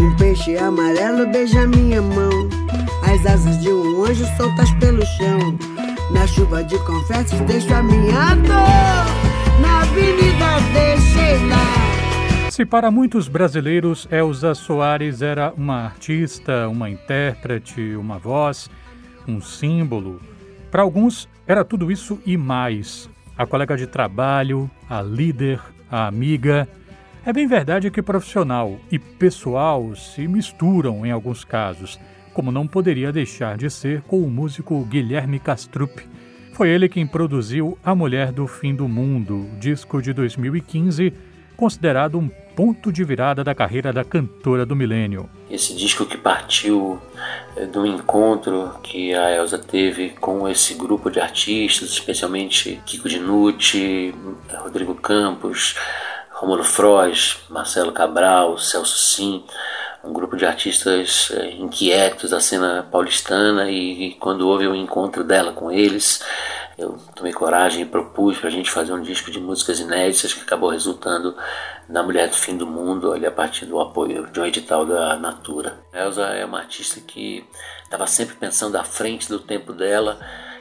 Um peixe amarelo beija minha mão. As asas de um anjo soltas pelo chão. Na chuva de confetes deixo a minha dor. Na avenida deixei lá. Se para muitos brasileiros Elza Soares era uma artista, uma intérprete, uma voz, um símbolo, para alguns era tudo isso e mais. A colega de trabalho, a líder, a amiga, é bem verdade que profissional e pessoal se misturam em alguns casos, como não poderia deixar de ser com o músico Guilherme Castrup. Foi ele quem produziu A Mulher do Fim do Mundo, disco de 2015, considerado um ponto de virada da carreira da cantora do milênio. Esse disco que partiu eh, do encontro que a Elsa teve com esse grupo de artistas, especialmente Kiko Dinucci, Rodrigo Campos, Romulo Frois, Marcelo Cabral, Celso Sim, um grupo de artistas é, inquietos da cena paulistana e, quando houve o encontro dela com eles, eu tomei coragem e propus para a gente fazer um disco de músicas inéditas que acabou resultando na Mulher do Fim do Mundo, ali a partir do apoio de um edital da Natura. Elsa é uma artista que estava sempre pensando à frente do tempo dela,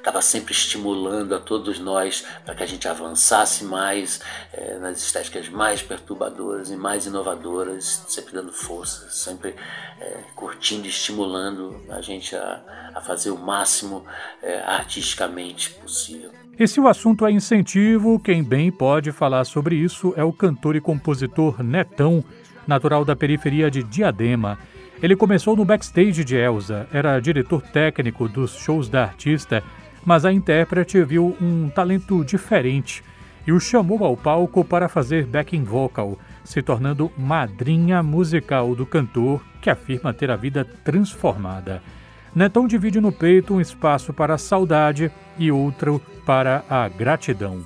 estava sempre estimulando a todos nós para que a gente avançasse mais é, nas estéticas mais perturbadoras e mais inovadoras, sempre dando força, sempre é, curtindo e estimulando a gente a, a fazer o máximo é, artisticamente possível. E se o assunto é incentivo, quem bem pode falar sobre isso é o cantor e compositor Netão, natural da periferia de Diadema. Ele começou no backstage de Elsa, era diretor técnico dos shows da artista mas a intérprete viu um talento diferente e o chamou ao palco para fazer backing vocal, se tornando madrinha musical do cantor, que afirma ter a vida transformada. Netão divide no peito um espaço para a saudade e outro para a gratidão.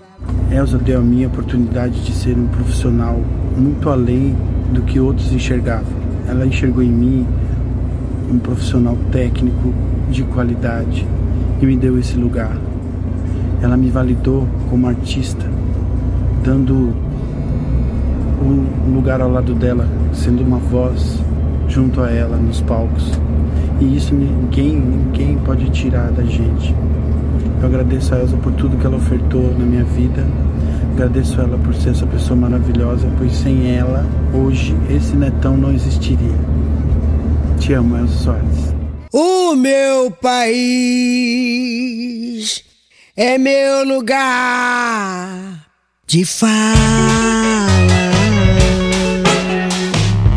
Elsa deu a minha oportunidade de ser um profissional muito além do que outros enxergavam. Ela enxergou em mim um profissional técnico de qualidade, que me deu esse lugar. Ela me validou como artista, dando um lugar ao lado dela, sendo uma voz junto a ela nos palcos. E isso ninguém, ninguém pode tirar da gente. Eu agradeço a Elsa por tudo que ela ofertou na minha vida. Agradeço a ela por ser essa pessoa maravilhosa, pois sem ela, hoje, esse netão não existiria. Te amo, Elsa Soares. O meu país é meu lugar de fala.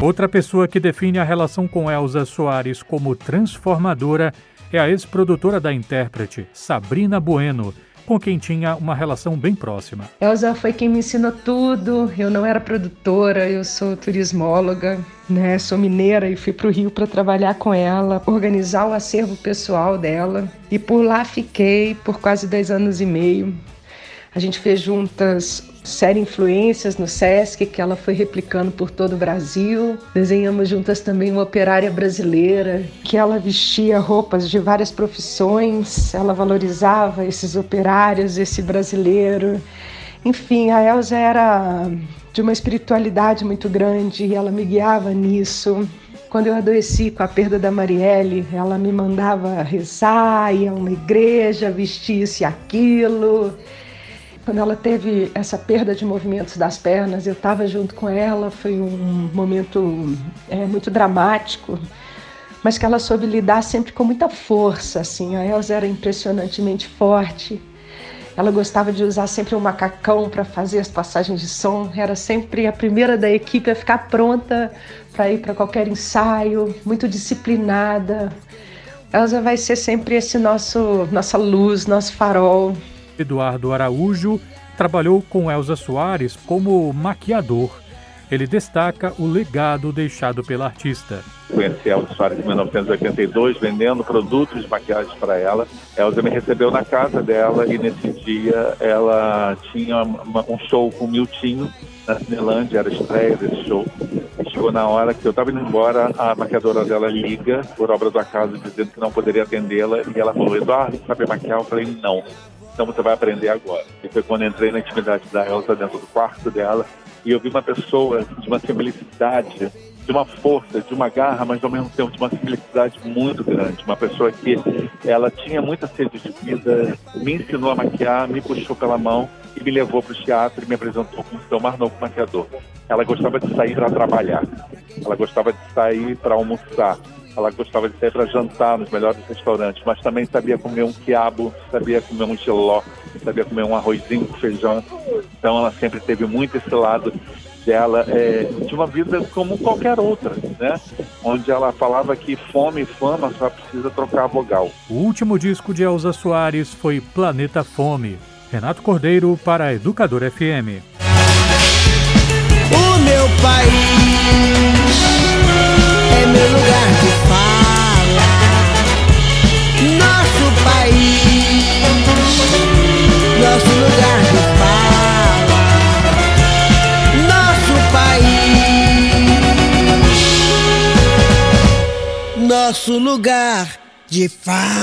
Outra pessoa que define a relação com Elza Soares como transformadora é a ex-produtora da intérprete, Sabrina Bueno com quem tinha uma relação bem próxima. Elza foi quem me ensinou tudo. Eu não era produtora, eu sou turismóloga, né? Sou mineira e fui para o Rio para trabalhar com ela, organizar o acervo pessoal dela. E por lá fiquei por quase dois anos e meio. A gente fez juntas série Influências no Sesc, que ela foi replicando por todo o Brasil. Desenhamos juntas também uma operária brasileira, que ela vestia roupas de várias profissões, ela valorizava esses operários, esse brasileiro. Enfim, a Elza era de uma espiritualidade muito grande e ela me guiava nisso. Quando eu adoeci com a perda da Marielle, ela me mandava rezar, ia a uma igreja, vestir isso e aquilo. Quando ela teve essa perda de movimentos das pernas, eu estava junto com ela, foi um momento é, muito dramático, mas que ela soube lidar sempre com muita força. Assim, a Elza era impressionantemente forte. Ela gostava de usar sempre um macacão para fazer as passagens de som. Era sempre a primeira da equipe a ficar pronta para ir para qualquer ensaio, muito disciplinada. Elza vai ser sempre esse nosso nossa luz, nosso farol. Eduardo Araújo trabalhou com Elza Soares como maquiador. Ele destaca o legado deixado pela artista. Conheci Elza Soares em 1982, vendendo produtos de maquiagem para ela. Elza me recebeu na casa dela e nesse dia ela tinha uma, um show com o Miltinho na Cinelândia, era a estreia desse show. Chegou na hora que eu estava indo embora, a maquiadora dela liga por obra do acaso, dizendo que não poderia atendê-la. E ela falou: Eduardo, sabe maquiar? Eu falei: não então você vai aprender agora. E foi quando entrei na intimidade da Elsa dentro do quarto dela e eu vi uma pessoa de uma simplicidade de uma força, de uma garra, mas ao mesmo tempo de uma simplicidade muito grande. Uma pessoa que ela tinha muita sede de vida, me ensinou a maquiar, me puxou pela mão e me levou para o teatro e me apresentou como seu mais novo maquiador. Ela gostava de sair para trabalhar, ela gostava de sair para almoçar, ela gostava de sair para jantar nos melhores restaurantes, mas também sabia comer um quiabo, sabia comer um giló, sabia comer um arrozinho com feijão. Então ela sempre teve muito esse lado dela é, de uma vida como qualquer outra, né? Onde ela falava que fome e fama só precisa trocar a vogal. O último disco de Elza Soares foi Planeta Fome. Renato Cordeiro para a Educador FM. O meu país é meu lugar de fala. Nosso país, nosso lugar de fala. Nosso país, nosso lugar de fala.